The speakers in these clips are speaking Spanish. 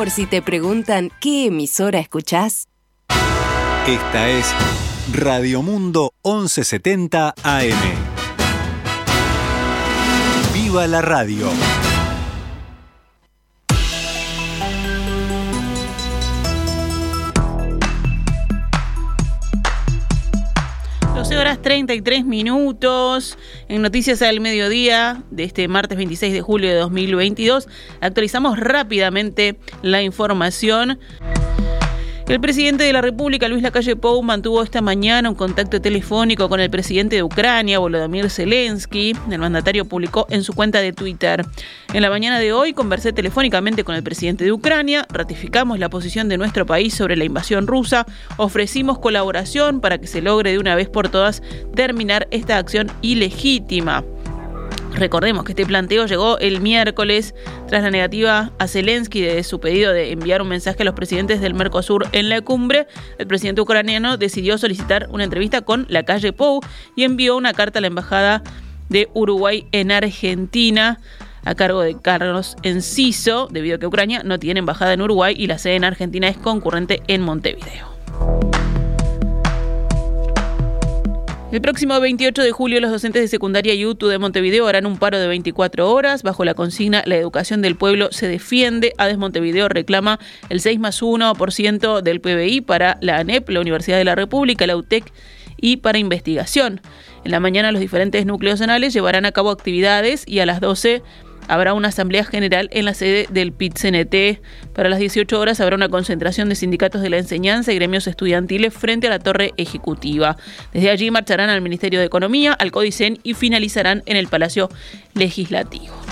Por si te preguntan qué emisora escuchás. Esta es Radio Mundo 1170 AM. ¡Viva la radio! 12 horas 33 minutos. En Noticias al Mediodía de este martes 26 de julio de 2022 actualizamos rápidamente la información. El presidente de la República, Luis Lacalle Pou, mantuvo esta mañana un contacto telefónico con el presidente de Ucrania, Volodymyr Zelensky. El mandatario publicó en su cuenta de Twitter. En la mañana de hoy conversé telefónicamente con el presidente de Ucrania, ratificamos la posición de nuestro país sobre la invasión rusa, ofrecimos colaboración para que se logre de una vez por todas terminar esta acción ilegítima. Recordemos que este planteo llegó el miércoles tras la negativa a Zelensky de su pedido de enviar un mensaje a los presidentes del Mercosur en la cumbre. El presidente ucraniano decidió solicitar una entrevista con la calle Pou y envió una carta a la embajada de Uruguay en Argentina a cargo de Carlos Enciso, debido a que Ucrania no tiene embajada en Uruguay y la sede en Argentina es concurrente en Montevideo. El próximo 28 de julio los docentes de secundaria y UTU de Montevideo harán un paro de 24 horas bajo la consigna La educación del pueblo se defiende. ADES Montevideo reclama el 6 más 1% del PBI para la ANEP, la Universidad de la República, la UTEC y para investigación. En la mañana los diferentes núcleos zonales llevarán a cabo actividades y a las 12 habrá una asamblea general en la sede del PIT-CNT. Para las 18 horas habrá una concentración de sindicatos de la enseñanza y gremios estudiantiles frente a la torre ejecutiva. Desde allí marcharán al Ministerio de Economía, al Codicen y finalizarán en el Palacio Legislativo.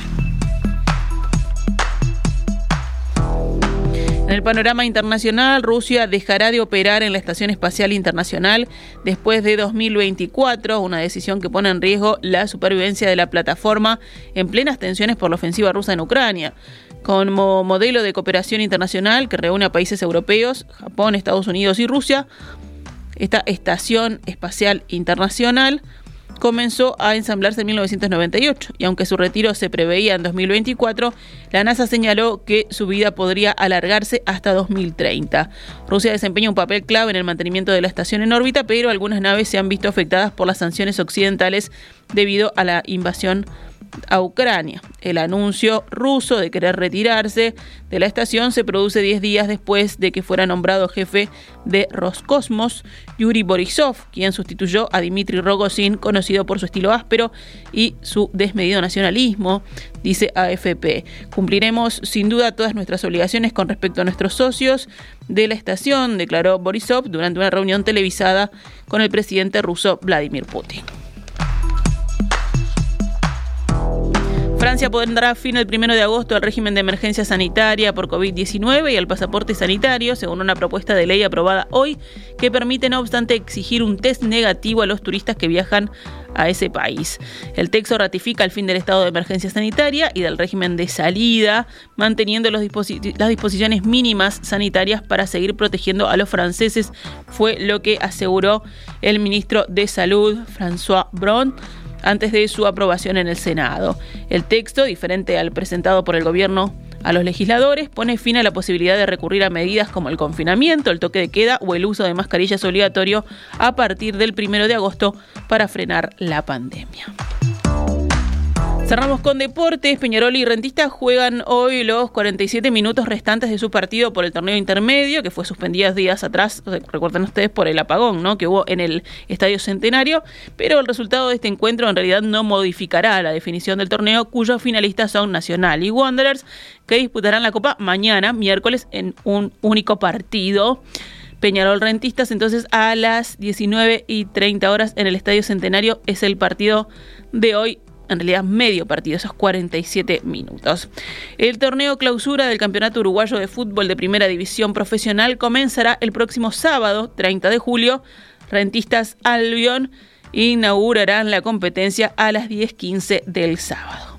En el panorama internacional, Rusia dejará de operar en la Estación Espacial Internacional después de 2024, una decisión que pone en riesgo la supervivencia de la plataforma en plenas tensiones por la ofensiva rusa en Ucrania. Como modelo de cooperación internacional que reúne a países europeos, Japón, Estados Unidos y Rusia, esta Estación Espacial Internacional comenzó a ensamblarse en 1998 y aunque su retiro se preveía en 2024, la NASA señaló que su vida podría alargarse hasta 2030. Rusia desempeña un papel clave en el mantenimiento de la estación en órbita, pero algunas naves se han visto afectadas por las sanciones occidentales debido a la invasión a Ucrania. El anuncio ruso de querer retirarse de la estación se produce 10 días después de que fuera nombrado jefe de Roscosmos Yuri Borisov, quien sustituyó a Dmitry Rogozin, conocido por su estilo áspero y su desmedido nacionalismo, dice AFP. Cumpliremos sin duda todas nuestras obligaciones con respecto a nuestros socios de la estación, declaró Borisov durante una reunión televisada con el presidente ruso Vladimir Putin. Francia pondrá fin el 1 de agosto al régimen de emergencia sanitaria por COVID-19 y al pasaporte sanitario, según una propuesta de ley aprobada hoy, que permite, no obstante, exigir un test negativo a los turistas que viajan a ese país. El texto ratifica el fin del estado de emergencia sanitaria y del régimen de salida, manteniendo las disposiciones mínimas sanitarias para seguir protegiendo a los franceses, fue lo que aseguró el ministro de Salud, François Braun antes de su aprobación en el Senado. El texto, diferente al presentado por el gobierno a los legisladores, pone fin a la posibilidad de recurrir a medidas como el confinamiento, el toque de queda o el uso de mascarillas obligatorio a partir del primero de agosto para frenar la pandemia. Cerramos con deportes. Peñarol y Rentista juegan hoy los 47 minutos restantes de su partido por el torneo intermedio, que fue suspendido días atrás, recuerden ustedes, por el apagón ¿no? que hubo en el Estadio Centenario. Pero el resultado de este encuentro en realidad no modificará la definición del torneo, cuyos finalistas son Nacional y Wanderers, que disputarán la Copa mañana, miércoles, en un único partido. Peñarol Rentistas. Entonces a las 19 y 30 horas en el Estadio Centenario es el partido de hoy en realidad medio partido, esos 47 minutos. El torneo clausura del Campeonato Uruguayo de Fútbol de Primera División Profesional comenzará el próximo sábado, 30 de julio. Rentistas Albion inaugurarán la competencia a las 10.15 del sábado.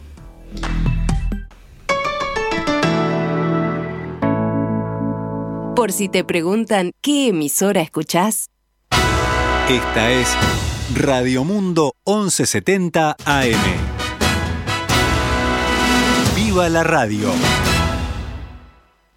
Por si te preguntan qué emisora escuchás. Esta es Radio Mundo 1170 AM. ¡Viva la radio!